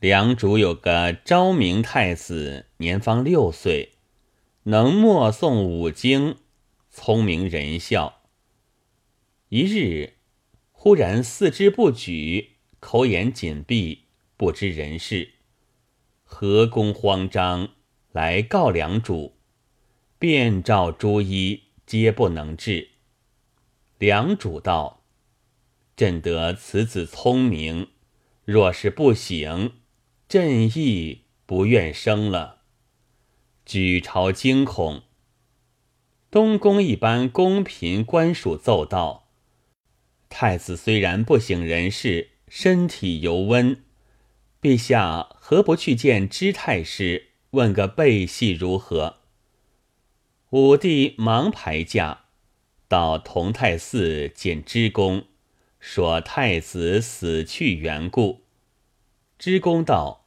梁主有个昭明太子，年方六岁，能默诵五经，聪明仁孝。一日，忽然四肢不举，口眼紧闭，不知人事。何公慌张，来告梁主，便召诸医，皆不能治。梁主道：“朕得此子聪明，若是不行，朕亦不愿生了。”举朝惊恐。东宫一般宫嫔官属奏道：“太子虽然不省人事，身体犹温，陛下何不去见知太师，问个备细如何？”武帝忙排驾。到同泰寺见知公，说太子死去缘故。知公道：“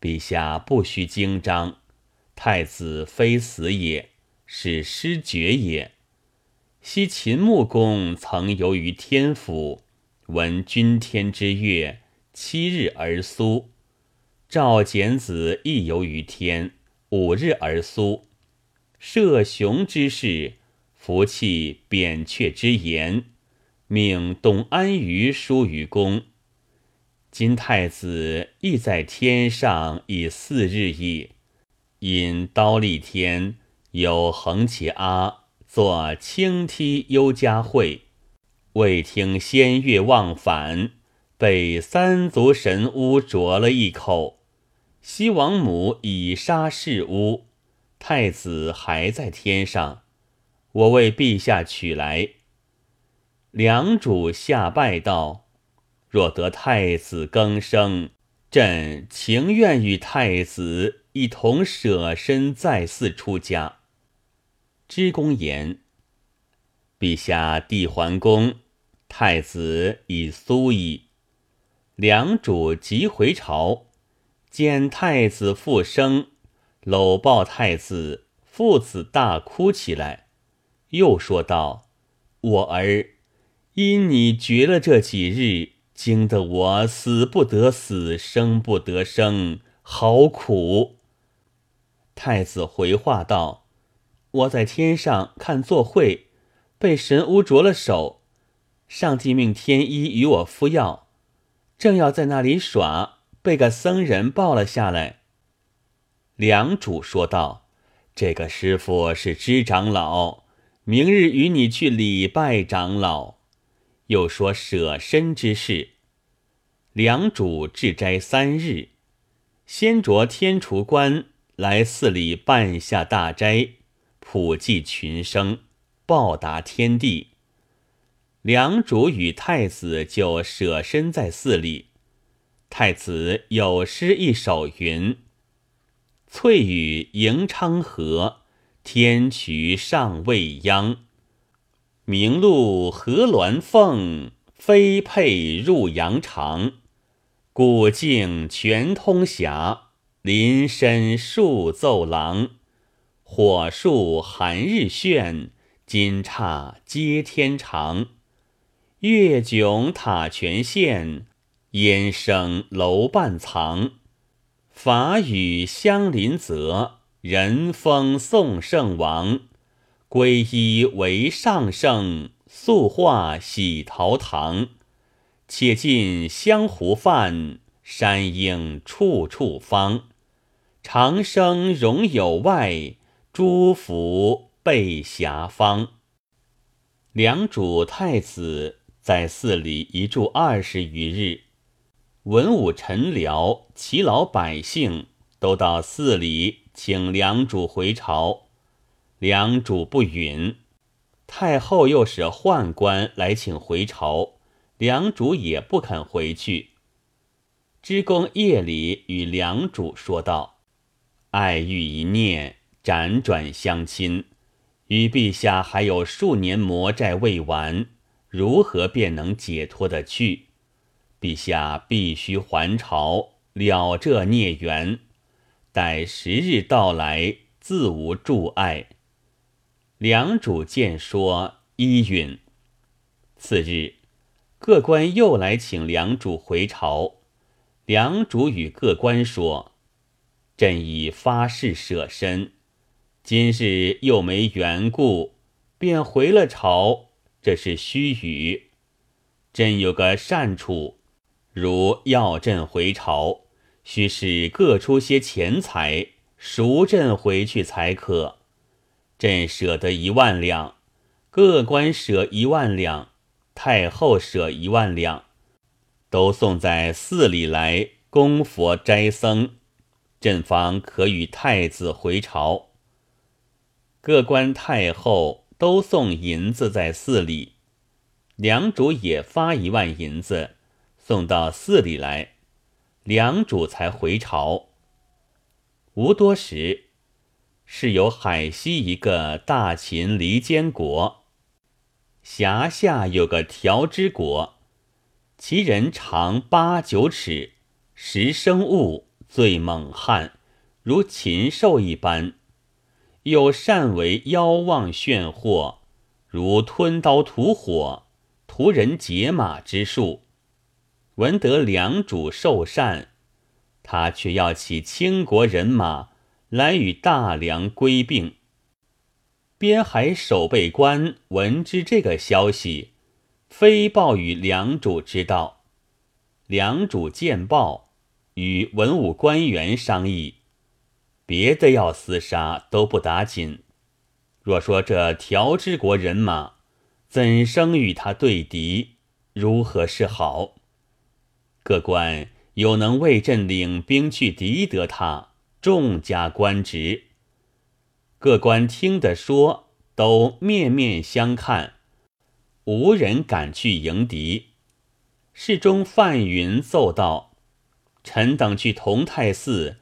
陛下不须惊张，太子非死也，是失爵也。昔秦穆公曾游于天府，闻君天之乐，七日而苏；赵简子亦游于天，五日而苏。射雄之事。”服弃扁鹊之言，命董安于书于公。今太子亦在天上已四日矣。因刀立天有横其阿作青梯幽家会，未听仙乐忘返，被三足神巫啄了一口。西王母已杀弑巫，太子还在天上。我为陛下取来。梁主下拜道：“若得太子更生，朕情愿与太子一同舍身再寺出家。”知公言：“陛下帝桓公，太子已苏矣。”梁主即回朝，见太子复生，搂抱太子，父子大哭起来。又说道：“我儿，因你绝了这几日，惊得我死不得死，生不得生，好苦。”太子回话道：“我在天上看作会，被神巫着了手，上帝命天医与我敷药，正要在那里耍，被个僧人抱了下来。”梁主说道：“这个师傅是支长老。”明日与你去礼拜长老，又说舍身之事。梁主至斋三日，先着天厨官来寺里办下大斋，普济群生，报答天地。梁主与太子就舍身在寺里。太子有诗一首云：“翠羽迎昌河。”天渠尚未央，明露何鸾凤，飞佩入阳长。古镜全通峡，林深数奏郎。火树寒日炫，金刹接天长。月迥塔泉现，烟生楼半藏。法语相邻泽。人封宋圣王，皈依为上圣，素化喜陶堂。且尽香湖泛，山映处处芳。长生容有外，诸福备遐方。梁主太子在寺里一住二十余日，文武臣僚、其老百姓都到寺里。请梁主回朝，梁主不允。太后又使宦官来请回朝，梁主也不肯回去。知公夜里与梁主说道：“爱欲一念，辗转相亲，与陛下还有数年魔债未完，如何便能解脱得去？陛下必须还朝，了这孽缘。”待时日到来，自无助碍。梁主见说，依允。次日，各官又来请梁主回朝。梁主与各官说：“朕已发誓舍身，今日又没缘故，便回了朝，这是虚语。朕有个善处，如要朕回朝，须是各出些钱财，赎朕回去才可。朕舍得一万两，各官舍一万两，太后舍一万两。”都送在寺里来供佛斋僧，朕方可与太子回朝。各官太后都送银子在寺里，梁主也发一万银子送到寺里来，梁主才回朝。无多时，是有海西一个大秦离间国，辖下有个条之国。其人长八九尺，食生物，最猛悍，如禽兽一般；又善为妖妄炫惑，如吞刀吐火、屠人解马之术。闻得良主受禅，他却要起倾国人马来与大梁归并。边海守备官闻知这个消息。飞报与梁主知道，梁主见报，与文武官员商议，别的要厮杀都不打紧，若说这条之国人马，怎生与他对敌？如何是好？各官有能为朕领兵去敌得他，众加官职。各官听得说，都面面相看。无人敢去迎敌。侍中范云奏道：“臣等去同泰寺，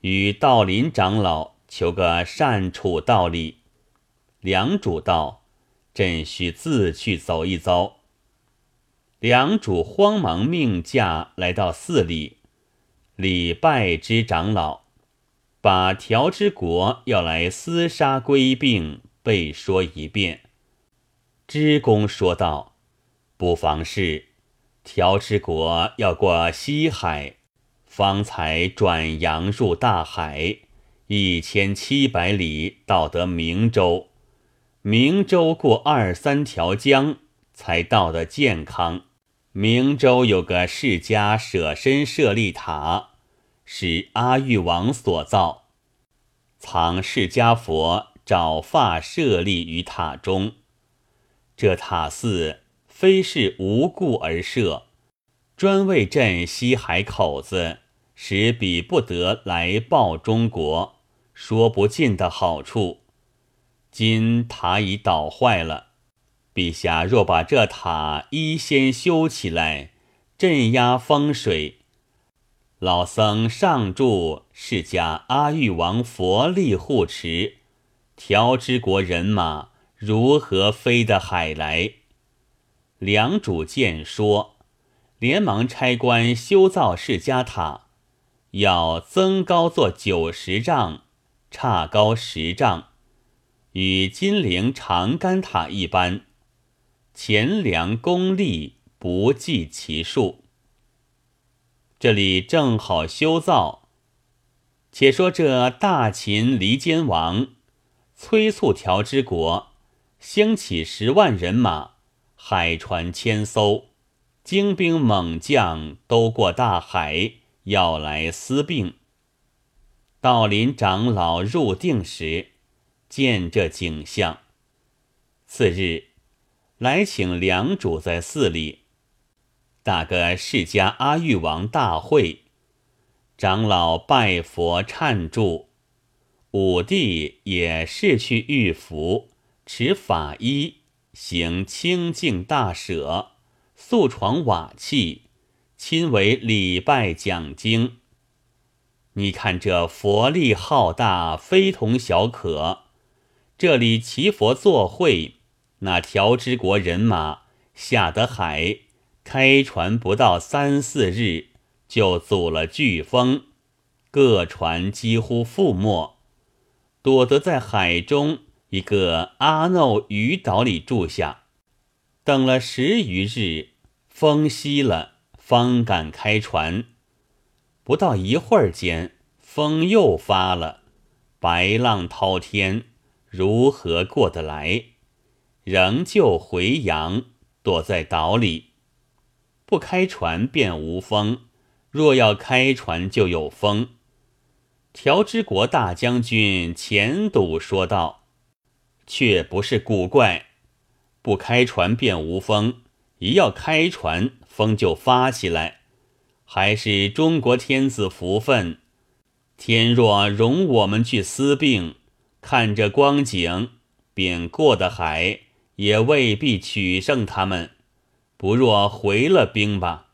与道林长老求个善处道理。”梁主道：“朕需自去走一遭。”梁主慌忙命驾来到寺里，礼拜之长老，把条之国要来厮杀归并背说一遍。知公说道：“不妨事，条之国要过西海，方才转洋入大海，一千七百里到得明州。明州过二三条江，才到得健康。明州有个释迦舍身舍利塔，是阿育王所造，藏释迦佛爪发舍利于塔中。”这塔寺非是无故而设，专为镇西海口子，使彼不得来报中国，说不尽的好处。今塔已倒坏了，陛下若把这塔依先修起来，镇压风水，老僧上柱释迦阿育王佛力护持，调之国人马。如何飞得海来？梁主见说，连忙差官修造释迦塔，要增高做九十丈，差高十丈，与金陵长干塔一般。钱粮功力不计其数。这里正好修造。且说这大秦离间王催促条之国。兴起十万人马，海船千艘，精兵猛将都过大海，要来私并。道林长老入定时，见这景象。次日，来请梁主在寺里打个释迦阿育王大会，长老拜佛忏祝，武帝也是去御符。持法衣，行清净大舍，素床瓦器，亲为礼拜讲经。你看这佛力浩大，非同小可。这里祈佛作会，那条之国人马下得海，开船不到三四日，就阻了飓风，各船几乎覆没，躲得在海中。一个阿耨渔岛里住下，等了十余日，风息了，方敢开船。不到一会儿间，风又发了，白浪滔天，如何过得来？仍旧回洋，躲在岛里。不开船便无风，若要开船就有风。条之国大将军钱笃说道：“却不是古怪，不开船便无风，一要开船，风就发起来。”还是中国天子福分，天若容我们去思病，看这光景，便过得海也未必取胜他们。不若回了兵吧。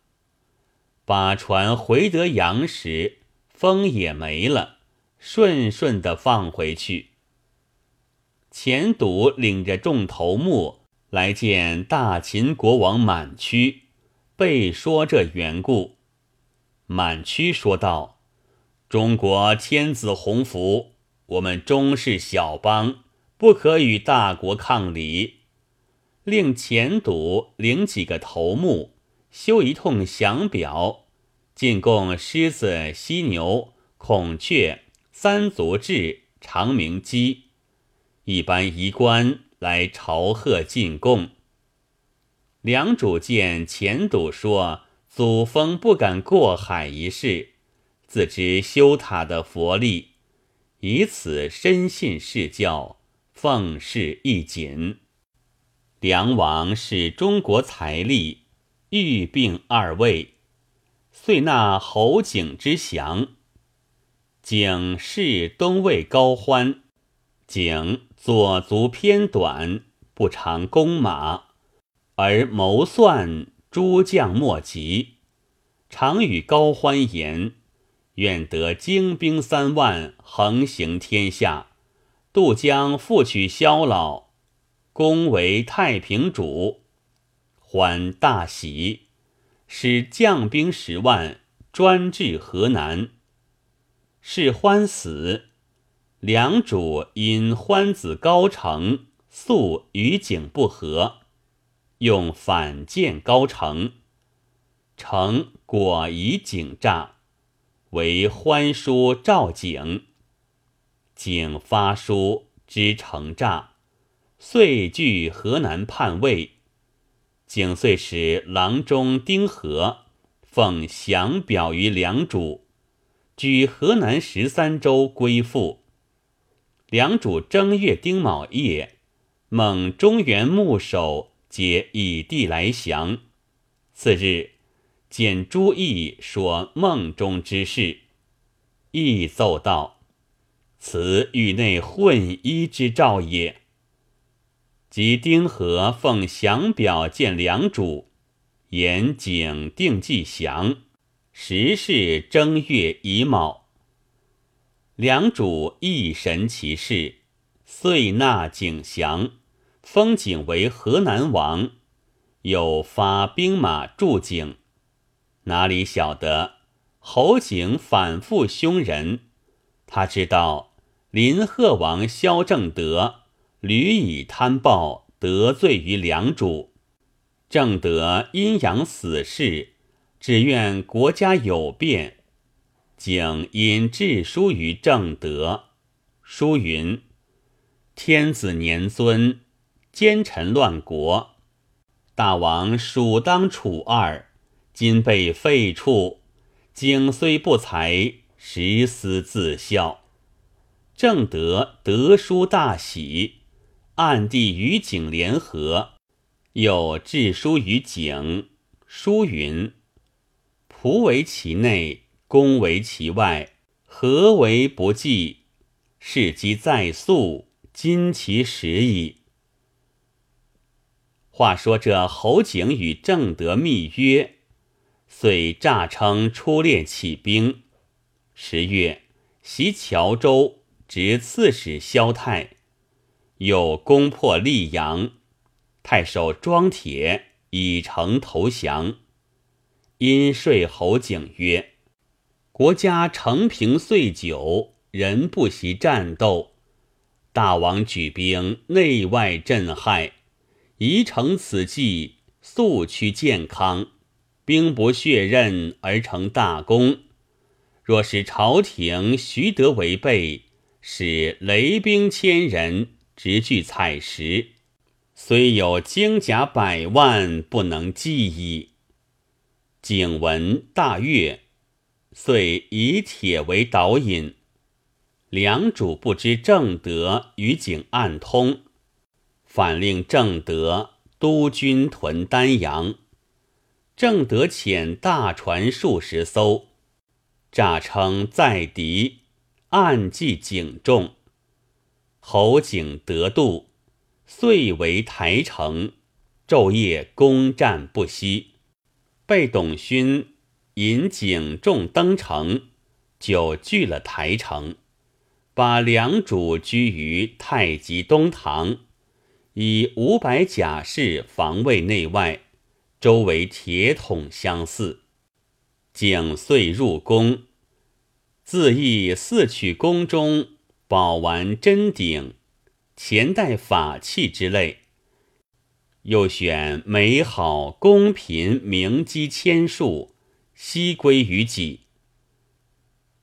把船回得洋时，风也没了，顺顺的放回去。钱笃领着众头目来见大秦国王满区，备说这缘故。满区说道：“中国天子洪福，我们终是小邦，不可与大国抗礼。令钱笃领几个头目修一通降表，进贡狮子、犀牛、孔雀、三足雉、长鸣鸡，一般仪官来朝贺进贡。梁主见钱笃说。”祖峰不敢过海一事，自知修塔的佛力，以此深信是教，奉事一谨。梁王是中国财力，欲并二位，遂纳侯景之降。景是东魏高欢，景左足偏短，不常弓马，而谋算。诸将莫及，常与高欢言：“愿得精兵三万，横行天下，渡江复取萧老，攻为太平主。”欢大喜，使将兵十万，专至河南。是欢死，梁主因欢子高成素与景不和。用反见高成，成果以景诈，为欢书召景。景发书知成诈，遂据河南叛魏。景遂使郎中丁和奉降表于梁主，举河南十三州归附。梁主正月丁卯夜，蒙中原牧首。皆以地来降。次日，见朱毅说梦中之事，毅奏道：“此域内混衣之兆也。”即丁和奉降表见梁主，言景定计降。时是正月乙卯，梁主亦神其事，遂纳景降。封景为河南王，又发兵马助景。哪里晓得侯景反复凶人？他知道林贺王萧正德屡以贪暴得罪于梁主，正德阴阳死士，只愿国家有变。景因致书于正德，书云：“天子年尊。”奸臣乱国，大王属当楚二，今被废黜。景虽不才，实思自效。正德得书大喜，暗地与景联合，又致书于景，书云：“仆为其内，公为其外，何为不济？事机在速，今其时矣。”话说这侯景与正德密约，遂诈称出猎起兵。十月，袭谯州，执刺史萧泰，又攻破溧阳。太守庄铁以城投降。因说侯景曰：“国家承平岁久，人不习战斗，大王举兵，内外震撼。”宜乘此计，速趋健康，兵不血刃而成大功。若是朝廷徐德为备，使雷兵千人，直具采石，虽有精甲百万，不能计矣。景文大悦，遂以铁为导引。梁主不知正德与景暗通，反令正德督军屯丹阳。正德遣大船数十艘，诈称在敌，暗计景众。侯景得度，遂为台城，昼夜攻战不息。被董勋引景众登城，久据了台城，把梁主居于太极东堂，以五百甲士防卫内外。周围铁桶相似，景遂入宫，自意四取宫中宝丸珍鼎、钱袋法器之类，又选美好公平名姬千数，悉归于己。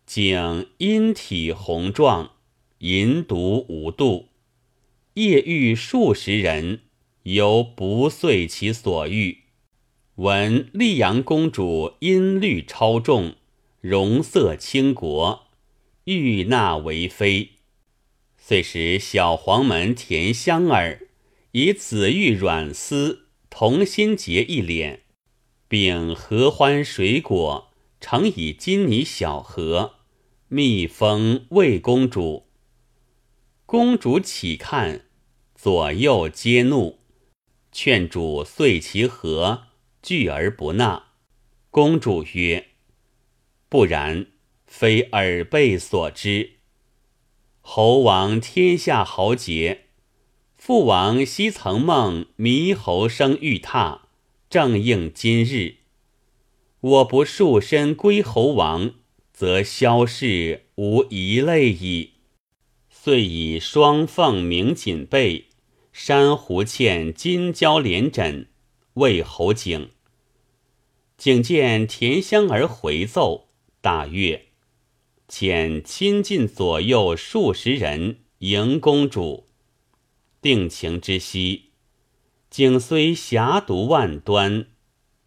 景阴体宏壮，淫毒无度，夜遇数十人，犹不遂其所欲。闻溧阳公主音律超重，容色倾国，欲纳为妃，遂使小黄门田香儿以紫玉软丝同心结一脸，并合欢水果盛以金泥小盒，密封魏公主。公主起看，左右皆怒，劝主遂其盒。拒而不纳。公主曰：“不然，非尔辈所知。侯王天下豪杰，父王昔曾梦猕猴生玉榻，正应今日。我不束身归侯王，则萧氏无一类矣。遂以双凤鸣锦被、珊瑚嵌金交连枕。”为侯景，景见田香儿回奏，大悦，遣亲近左右数十人迎公主。定情之夕，景虽侠毒万端，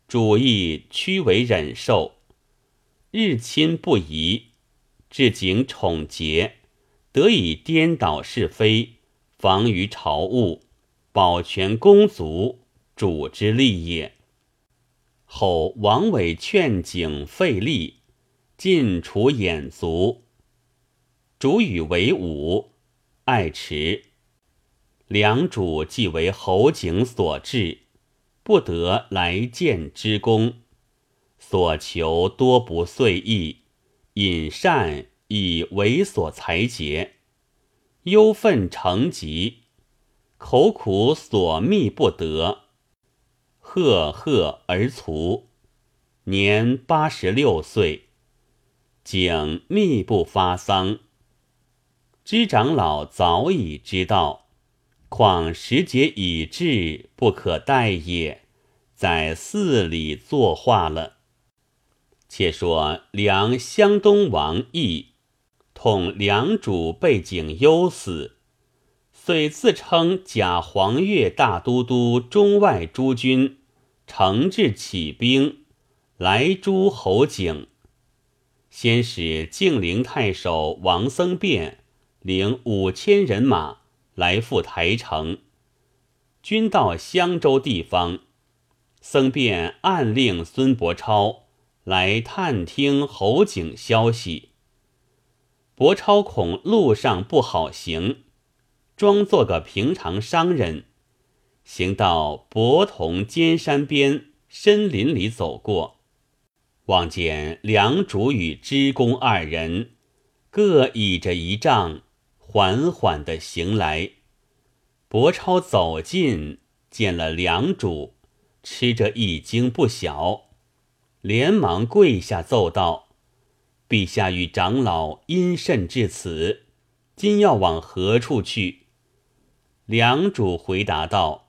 主意屈为忍受，日亲不疑，至景宠节，得以颠倒是非，防于朝务，保全公族。主之利也。后王伟劝景废立，尽除眼足，主与为伍，爱持。良主既为侯景所制，不得来见之功，所求多不遂意，隐善以为所才节，忧愤成疾，口苦所觅不得。赫赫而卒，年八十六岁。景密不发丧。知长老早已知道，况时节已至，不可待也，在寺里作画了。且说梁湘东王义统梁主背景忧死，遂自称假黄钺大都督中外诸军。承制起兵来诛侯景，先使敬陵太守王僧辩领五千人马来赴台城。军到襄州地方，僧辩暗令孙伯超来探听侯景消息。伯超恐路上不好行，装作个平常商人。行到博同尖山边深林里走过，望见梁主与知公二人各倚着一杖，缓缓的行来。伯超走近，见了梁主，吃着一惊不小，连忙跪下奏道：“陛下与长老因甚至此？今要往何处去？”梁主回答道。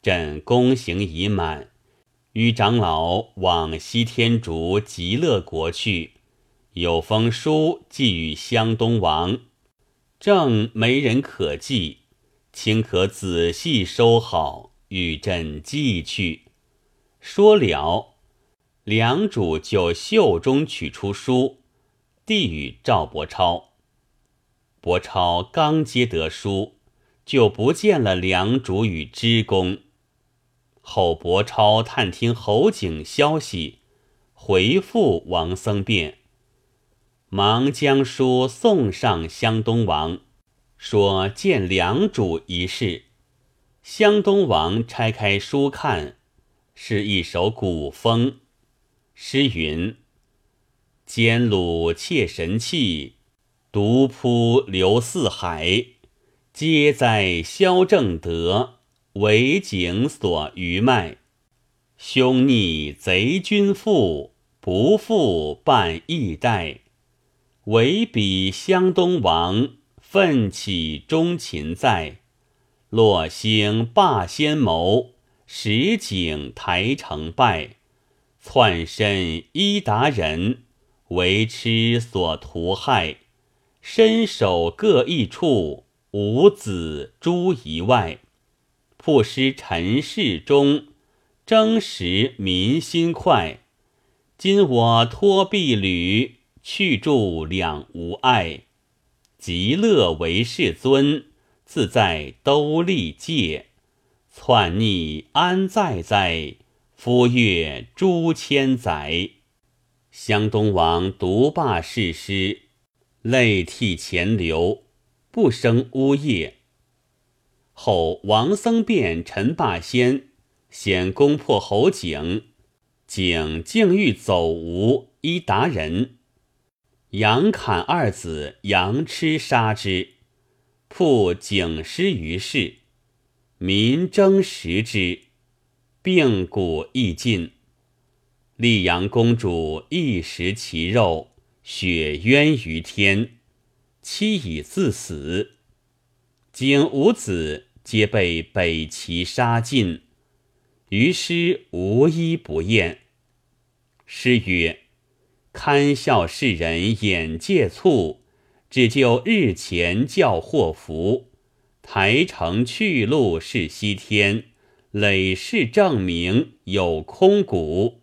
朕宫行已满，与长老往西天竺极乐国去，有封书寄与湘东王，正没人可寄，卿可仔细收好，与朕寄去。说了，梁主就袖中取出书，递与赵伯超。伯超刚接得书，就不见了梁主与知公。后伯超探听侯景消息，回复王僧辩，忙将书送上湘东王，说见梁主一事。湘东王拆开书看。是一首古风，诗云：“兼鲁窃神器，独扑流四海。皆在萧正德，为景所余脉。凶逆贼君父，不复半一代。唯彼湘东王，奋起忠勤在。落星霸先谋。”石井台成败，窜身伊达人，为痴所屠害。身首各一处，五子诸遗外。不失尘世中，争食民心快。今我托婢旅，去住两无碍。极乐为世尊，自在兜利界。篡逆安在哉？夫阅诸千载。湘东王独霸世师，泪涕前流，不生呜咽。后王僧辩、陈霸先先攻破侯景，景竟欲走吴，依达人。杨侃二子杨痴杀之，曝景尸于市。民争食之，病骨亦尽。溧阳公主亦食其肉，血冤于天，妻已自死。景五子皆被北齐杀尽，于师无一不厌。诗曰：“堪笑世人眼界蹙，只就日前教祸福。”台城去路是西天，累世证明有空谷。